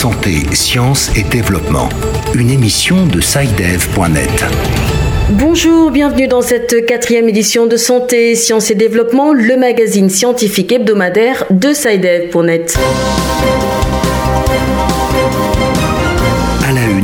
Santé, Sciences et Développement, une émission de SciDev.net. Bonjour, bienvenue dans cette quatrième édition de Santé, Sciences et Développement, le magazine scientifique hebdomadaire de SciDev.net.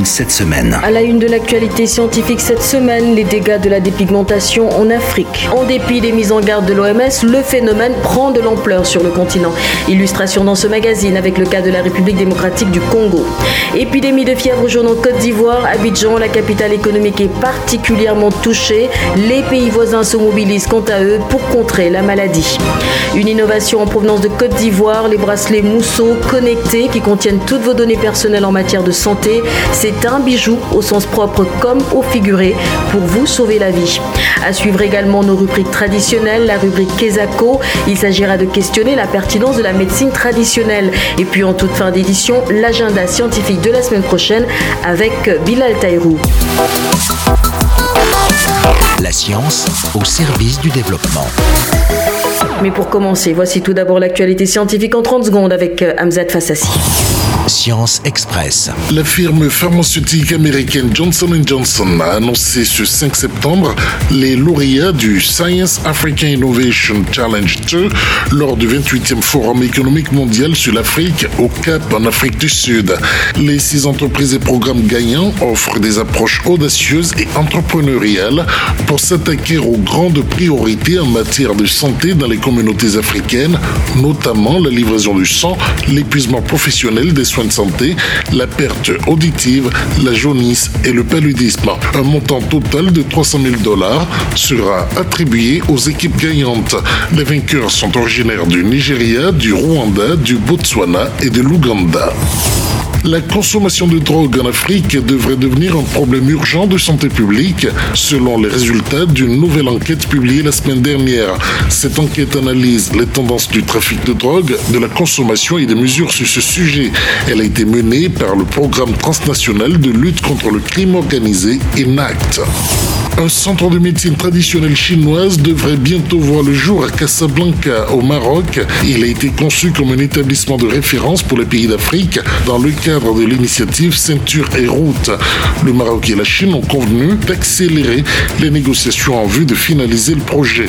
cette semaine. À la une de l'actualité scientifique cette semaine, les dégâts de la dépigmentation en Afrique. En dépit des mises en garde de l'OMS, le phénomène prend de l'ampleur sur le continent. Illustration dans ce magazine avec le cas de la République démocratique du Congo. Épidémie de fièvre jaune en Côte d'Ivoire, Abidjan, la capitale économique est particulièrement touchée. Les pays voisins se mobilisent quant à eux pour contrer la maladie. Une innovation en provenance de Côte d'Ivoire, les bracelets mousseaux connectés qui contiennent toutes vos données personnelles en matière de santé. C'est un bijou au sens propre comme au figuré pour vous sauver la vie. À suivre également nos rubriques traditionnelles, la rubrique Kesako. Il s'agira de questionner la pertinence de la médecine traditionnelle. Et puis en toute fin d'édition, l'agenda scientifique de la semaine prochaine avec Bilal Taïrou. La science au service du développement. Mais pour commencer, voici tout d'abord l'actualité scientifique en 30 secondes avec euh, Hamzat Fassassi. Science Express. La firme pharmaceutique américaine Johnson Johnson a annoncé ce 5 septembre les lauréats du Science African Innovation Challenge 2 lors du 28e Forum économique mondial sur l'Afrique au Cap en Afrique du Sud. Les six entreprises et programmes gagnants offrent des approches audacieuses et entrepreneuriales pour s'attaquer aux grandes priorités en matière de santé dans les communautés africaines, notamment la livraison du sang, l'épuisement professionnel des soins de santé, la perte auditive, la jaunisse et le paludisme. Un montant total de 300 000 dollars sera attribué aux équipes gagnantes. Les vainqueurs sont originaires du Nigeria, du Rwanda, du Botswana et de l'Ouganda. La consommation de drogue en Afrique devrait devenir un problème urgent de santé publique, selon les résultats d'une nouvelle enquête publiée la semaine dernière. Cette enquête analyse les tendances du trafic de drogue, de la consommation et des mesures sur ce sujet. Elle a été menée par le programme transnational de lutte contre le crime organisé, ENACT. Un centre de médecine traditionnelle chinoise devrait bientôt voir le jour à Casablanca, au Maroc. Il a été conçu comme un établissement de référence pour les pays d'Afrique dans le cadre de l'initiative Ceinture et Route. Le Maroc et la Chine ont convenu d'accélérer les négociations en vue de finaliser le projet.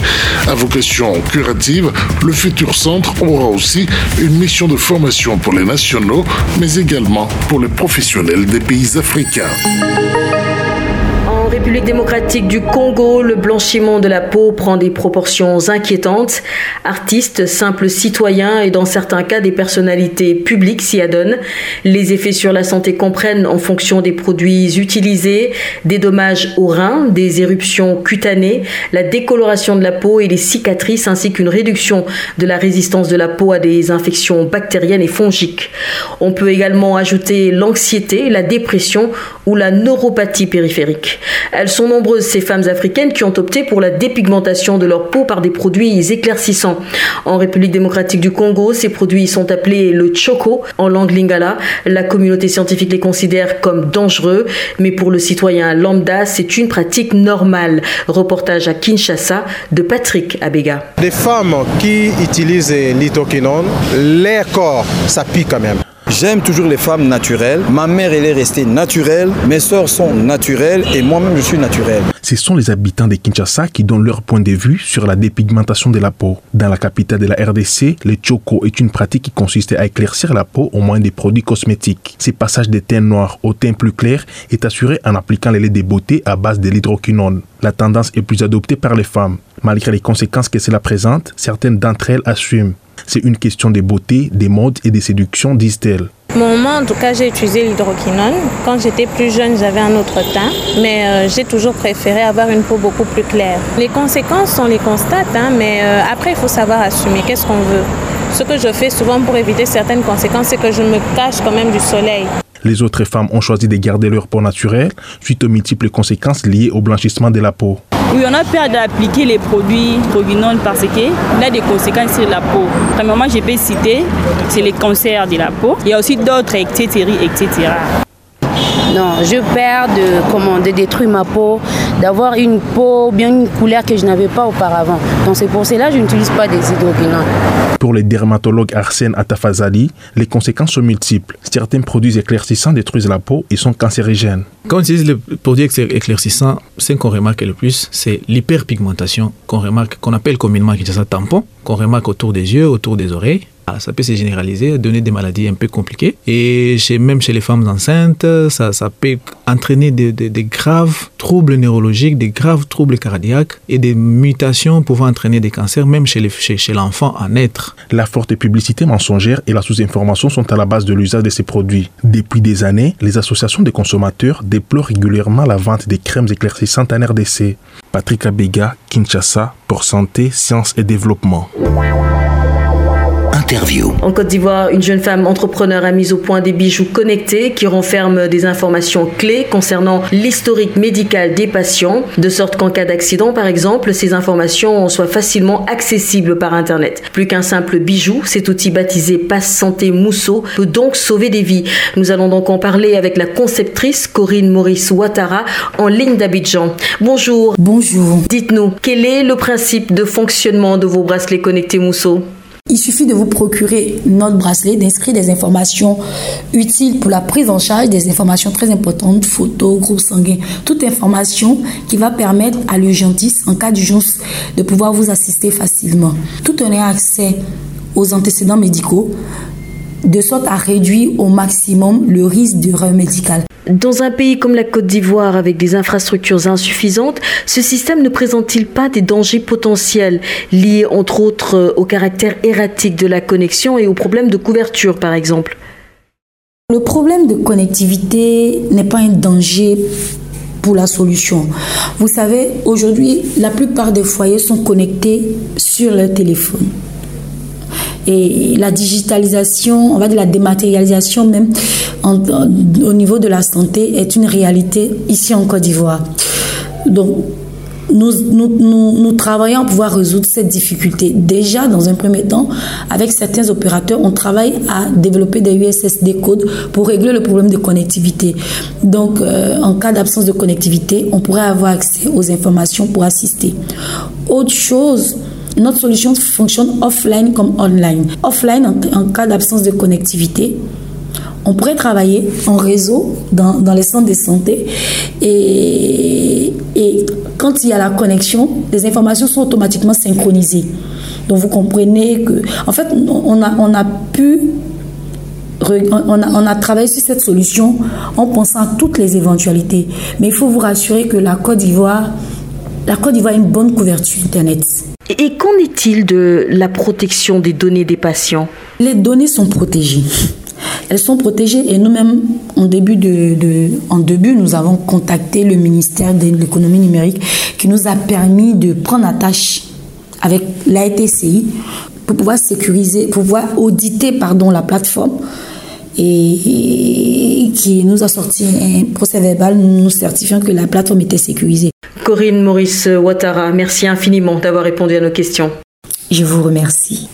À vocation curative, le futur centre aura aussi une mission de formation pour les nationaux, mais également pour les professionnels des pays africains. République démocratique du Congo, le blanchiment de la peau prend des proportions inquiétantes. Artistes, simples citoyens et dans certains cas des personnalités publiques s'y adonnent. Les effets sur la santé comprennent en fonction des produits utilisés, des dommages aux reins, des éruptions cutanées, la décoloration de la peau et les cicatrices ainsi qu'une réduction de la résistance de la peau à des infections bactériennes et fongiques. On peut également ajouter l'anxiété, la dépression ou la neuropathie périphérique. Elles sont nombreuses, ces femmes africaines, qui ont opté pour la dépigmentation de leur peau par des produits éclaircissants. En République démocratique du Congo, ces produits sont appelés le choco en langue lingala. La communauté scientifique les considère comme dangereux, mais pour le citoyen lambda, c'est une pratique normale. Reportage à Kinshasa de Patrick Abega. Les femmes qui utilisent l'itoquinone, leur corps, ça pique quand même. J'aime toujours les femmes naturelles. Ma mère, elle est restée naturelle. Mes soeurs sont naturelles et moi-même, je suis naturel. Ce sont les habitants de Kinshasa qui donnent leur point de vue sur la dépigmentation de la peau. Dans la capitale de la RDC, le choco est une pratique qui consiste à éclaircir la peau au moyen des produits cosmétiques. Ce passage des teints noirs au teint plus clair est assuré en appliquant les laits de beauté à base de l'hydroquinone. La tendance est plus adoptée par les femmes. Malgré les conséquences que cela présente, certaines d'entre elles assument. C'est une question de beauté, des modes et de séduction, disent-elles. Moi, en tout cas, j'ai utilisé l'hydroquinone. Quand j'étais plus jeune, j'avais un autre teint, mais euh, j'ai toujours préféré avoir une peau beaucoup plus claire. Les conséquences, on les constate, hein, mais euh, après, il faut savoir assumer. Qu'est-ce qu'on veut? Ce que je fais souvent pour éviter certaines conséquences, c'est que je me cache quand même du soleil. Les autres femmes ont choisi de garder leur peau naturelle suite aux multiples conséquences liées au blanchissement de la peau. Oui, on a peur d'appliquer les produits provinol parce qu'il a des conséquences sur la peau. Premièrement, je peux citer, c'est les cancers de la peau. Il y a aussi d'autres, etc., etc. Non, je perds de, comment, de détruire ma peau d'avoir une peau, bien une couleur que je n'avais pas auparavant. Donc c'est pour cela que je n'utilise pas des hydroquinones. Pour les dermatologues Arsène Atafazali, les conséquences sont multiples. Certains produits éclaircissants détruisent la peau et sont cancérigènes. Quand on utilise les produits éclaircissants, ce qu'on remarque le plus, c'est l'hyperpigmentation qu'on remarque, qu'on appelle communément ça tampon, qu'on remarque autour des yeux, autour des oreilles. Ah, ça peut se généraliser, donner des maladies un peu compliquées. Et chez, même chez les femmes enceintes, ça, peut entraîner des, des, graves troubles neurologiques, des graves troubles cardiaques et des mutations pouvant entraîner des cancers, même chez, chez, chez l'enfant à naître. La forte publicité mensongère et la sous-information sont à la base de l'usage de ces produits. Depuis des années, les associations de consommateurs déplorent régulièrement la vente des crèmes éclaircissantes en RDC. Patrick Abega, Kinshasa, pour Santé, Sciences et Développement. En Côte d'Ivoire, une jeune femme entrepreneur a mis au point des bijoux connectés qui renferment des informations clés concernant l'historique médical des patients, de sorte qu'en cas d'accident, par exemple, ces informations soient facilement accessibles par Internet. Plus qu'un simple bijou, cet outil baptisé Passe Santé Mousseau peut donc sauver des vies. Nous allons donc en parler avec la conceptrice Corinne Maurice Ouattara en ligne d'Abidjan. Bonjour. Bonjour. Dites-nous, quel est le principe de fonctionnement de vos bracelets connectés Mousseau? Il suffit de vous procurer notre bracelet, d'inscrire des informations utiles pour la prise en charge des informations très importantes, photos, groupe sanguin, toute information qui va permettre à l'urgentiste, en cas d'urgence, de pouvoir vous assister facilement. Tout en ayant accès aux antécédents médicaux, de sorte à réduire au maximum le risque d'erreur médicale. Dans un pays comme la Côte d'Ivoire, avec des infrastructures insuffisantes, ce système ne présente-t-il pas des dangers potentiels liés entre autres au caractère erratique de la connexion et aux problèmes de couverture par exemple? Le problème de connectivité n'est pas un danger pour la solution. Vous savez, aujourd'hui, la plupart des foyers sont connectés sur leur téléphone. Et la digitalisation, on va dire la dématérialisation même au niveau de la santé est une réalité ici en Côte d'Ivoire. Donc, nous, travaillons pour pouvoir résoudre cette difficulté. Déjà, dans un premier temps, avec certains opérateurs, on travaille à développer des USSD codes pour régler le problème de connectivité. Donc, euh, en cas d'absence de connectivité, on pourrait avoir accès aux informations pour assister. Autre chose, notre solution fonctionne offline comme online. Offline, en, cas d'absence de connectivité, on pourrait travailler en réseau dans, dans, les centres de santé et, et, quand il y a la connexion, les informations sont automatiquement synchronisées. Donc vous comprenez que, en fait, on a, on a pu, on a, on a travaillé sur cette solution en pensant à toutes les éventualités. Mais il faut vous rassurer que la Côte d'Ivoire, la Côte d'Ivoire a une bonne couverture Internet. Et qu'en est-il de la protection des données des patients? Les données sont protégées. Elles sont protégées et nous-mêmes, en début, de, nous avons contacté le ministère de l'économie numérique qui nous a permis de prendre attache avec l'ATCI pour pouvoir sécuriser, pouvoir auditer pardon, la plateforme et qui nous a sorti un procès verbal nous certifiant que la plateforme était sécurisée. Corinne Maurice Ouattara, merci infiniment d'avoir répondu à nos questions. Je vous remercie.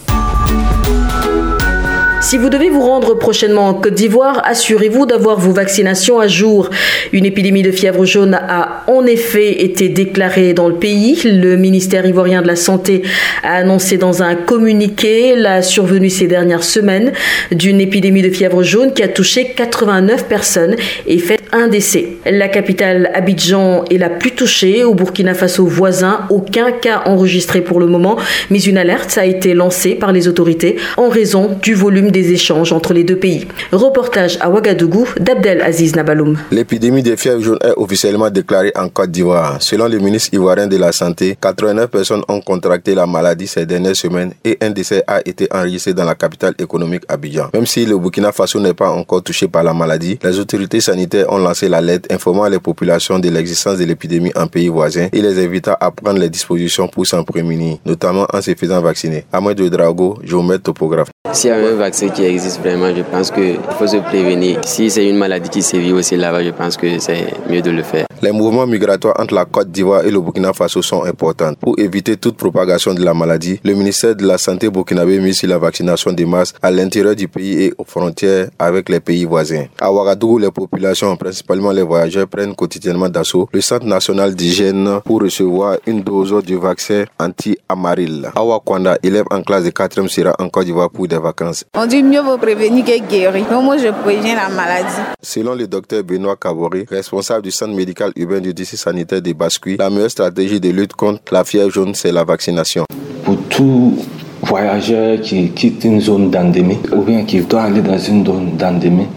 Si vous devez vous rendre prochainement en Côte d'Ivoire, assurez-vous d'avoir vos vaccinations à jour. Une épidémie de fièvre jaune a en effet été déclarée dans le pays. Le ministère ivoirien de la Santé a annoncé dans un communiqué la survenue ces dernières semaines d'une épidémie de fièvre jaune qui a touché 89 personnes et fait un décès. La capitale Abidjan est la plus touchée. Au Burkina Faso voisin, aucun cas enregistré pour le moment, mais une alerte a été lancée par les autorités en raison du volume des échanges entre les deux pays. Reportage à Ouagadougou d'Abdel Aziz Nabaloum. L'épidémie des fièvres jaunes est officiellement déclarée en Côte d'Ivoire. Selon le ministre ivoirien de la Santé, 89 personnes ont contracté la maladie ces dernières semaines et un décès a été enregistré dans la capitale économique Abidjan. Même si le Burkina Faso n'est pas encore touché par la maladie, les autorités sanitaires ont lancé l'alerte informant les populations de l'existence de l'épidémie en pays voisin et les invitant à prendre les dispositions pour s'en prémunir, notamment en se faisant vacciner. Ahmed Drago, géomètre topographe. S'il y a un vaccin qui existe vraiment, je pense qu'il faut se prévenir. Si c'est une maladie qui sévit aussi là-bas, je pense que c'est mieux de le faire. Les mouvements migratoires entre la Côte d'Ivoire et le Burkina Faso sont importants. Pour éviter toute propagation de la maladie, le ministère de la Santé burkinabé mise sur la vaccination des masses à l'intérieur du pays et aux frontières avec les pays voisins. À Ouagadougou, les populations, principalement les voyageurs, prennent quotidiennement d'assaut le Centre national d'hygiène pour recevoir une dose du vaccin anti-amaril. Awa Kwanda, élève en classe de 4e, sera en Côte d'Ivoire pour des vacances. On dit mieux vaut prévenir que guérir. moi, je préviens la maladie. Selon le docteur Benoît Kabori, responsable du centre médical urbain du district sanitaire de Bascui, la meilleure stratégie de lutte contre la fièvre jaune, c'est la vaccination. Pour tout voyageur qui quitte une zone d'endémie ou bien qui doit aller dans une zone d'endémie,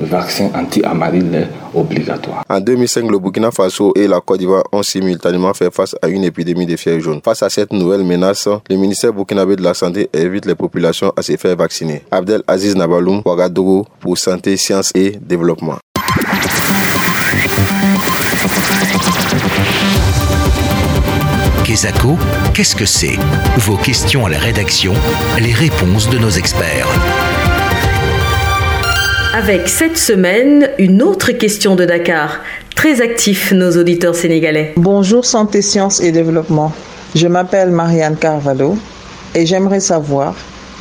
le vaccin anti-amaril est obligatoire. En 2005, le Burkina Faso et la Côte d'Ivoire ont simultanément fait face à une épidémie de fièvre jaune. Face à cette nouvelle menace, le ministère burkinabé de la Santé invite les populations à se faire vacciner. Abdel Aziz Nabaloum, Ouagadougou, pour Santé, Sciences et Développement. Kesako, qu'est-ce que c'est? Vos questions à la rédaction, les réponses de nos experts. Avec cette semaine, une autre question de Dakar. Très actifs nos auditeurs sénégalais. Bonjour Santé, Sciences et Développement. Je m'appelle Marianne Carvalho et j'aimerais savoir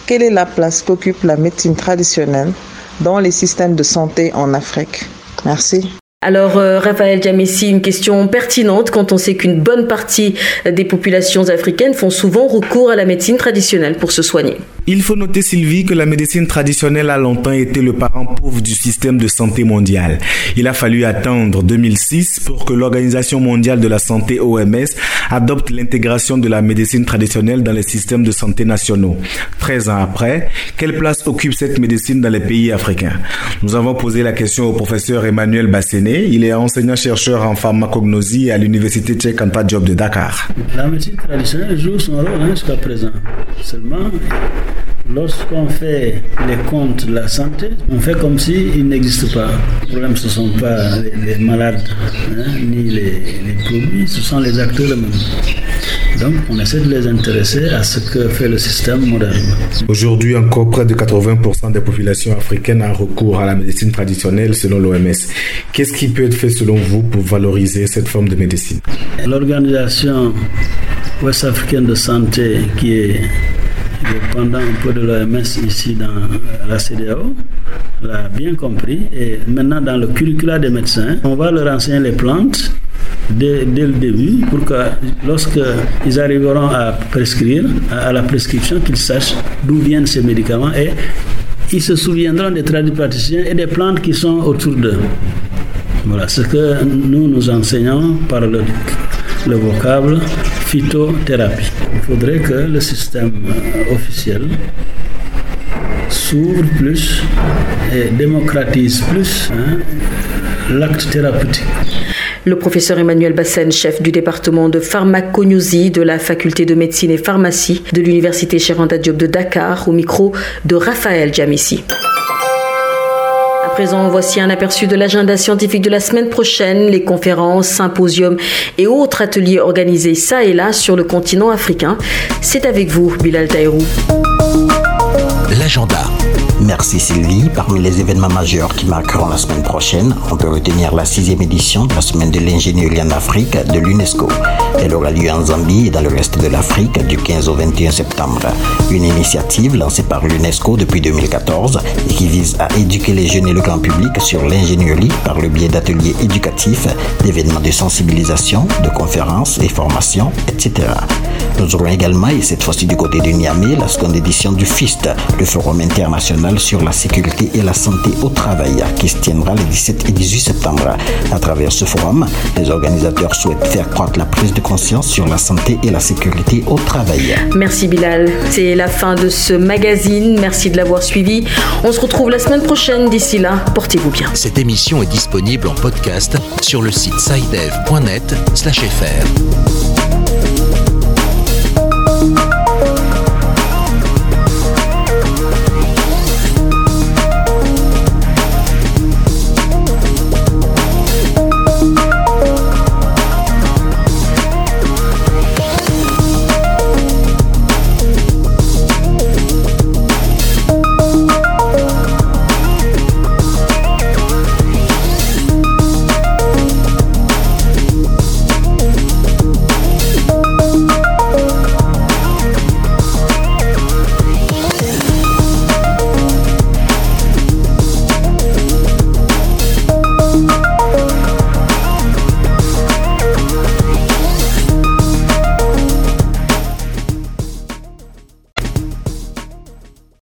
quelle est la place qu'occupe la médecine traditionnelle dans les systèmes de santé en Afrique. Merci. Alors, euh, Raphaël Jamessi, une question pertinente quand on sait qu'une bonne partie des populations africaines font souvent recours à la médecine traditionnelle pour se soigner. Il faut noter, Sylvie, que la médecine traditionnelle a longtemps été le parent pauvre du système de santé mondial. Il a fallu attendre 2006 pour que l'Organisation mondiale de la santé OMS adopte l'intégration de la médecine traditionnelle dans les systèmes de santé nationaux. 13 ans après, quelle place occupe cette médecine dans les pays africains? Nous avons posé la question au professeur Emmanuel Basséné. Il est enseignant-chercheur en pharmacognosie à l'université Cheikh Anta Diop de Dakar. La médecine traditionnelle joue son rôle hein, jusqu'à présent. Seulement, Lorsqu'on fait les comptes de la santé, on fait comme s'il n'existe pas. Le problème, ce ne sont pas les, malades, hein, ni les, produits, ce sont les acteurs eux-mêmes. Donc, on essaie de les intéresser à ce que fait le système moderne. Aujourd'hui, encore près de 80% des populations africaines ont recours à la médecine traditionnelle selon l'OMS. Qu'est-ce qui peut être fait selon vous pour valoriser cette forme de médecine? L'organisation ouest-africaine de santé qui est dépendant un peu de l'OMS ici dans la CDAO, l'a bien compris. Et maintenant, dans le curricula des médecins, on va leur enseigner les plantes dès, le début pour que lorsqu'ils arriveront à prescrire, à, la prescription, qu'ils sachent d'où viennent ces médicaments et ils se souviendront des praticiens et des plantes qui sont autour d'eux. Voilà ce que nous nous enseignons par le, le vocable phytothérapie. Il faudrait que le système euh, officiel s'ouvre plus et démocratise plus hein, l'acte thérapeutique. Le professeur Emmanuel Bassen, chef du département de pharmacognosie de la faculté de médecine et pharmacie de l'université Cheranda Diop de Dakar, au micro de Raphaël Jamissi présent, voici un aperçu de l'agenda scientifique de la semaine prochaine, les conférences, symposiums et autres ateliers organisés ça et là sur le continent africain. C'est avec vous, Bilal Taïrou. L'agenda. Merci Sylvie. Parmi les événements majeurs qui marqueront la semaine prochaine, on peut retenir la sixième édition de la semaine de l'ingénierie en Afrique de l'UNESCO. Elle aura lieu en Zambie et dans le reste de l'Afrique du 15 au 21 septembre. Une initiative lancée par l'UNESCO depuis 2014 et qui vise à éduquer les jeunes et le grand public sur l'ingénierie par le biais d'ateliers éducatifs, d'événements de sensibilisation, de conférences et formations, etc. Nous aurons également, et cette fois-ci du côté de Niamey, la seconde édition du FIST, le Forum international sur la sécurité et la santé au travail, qui se tiendra les 17 et 18 septembre. À travers ce forum, les organisateurs souhaitent faire croître la prise de conscience sur la santé et la sécurité au travail. Merci Bilal. C'est la fin de ce magazine. Merci de l'avoir suivi. On se retrouve la semaine prochaine. D'ici là, portez-vous bien. Cette émission est disponible en podcast sur le site sidev.net/fr.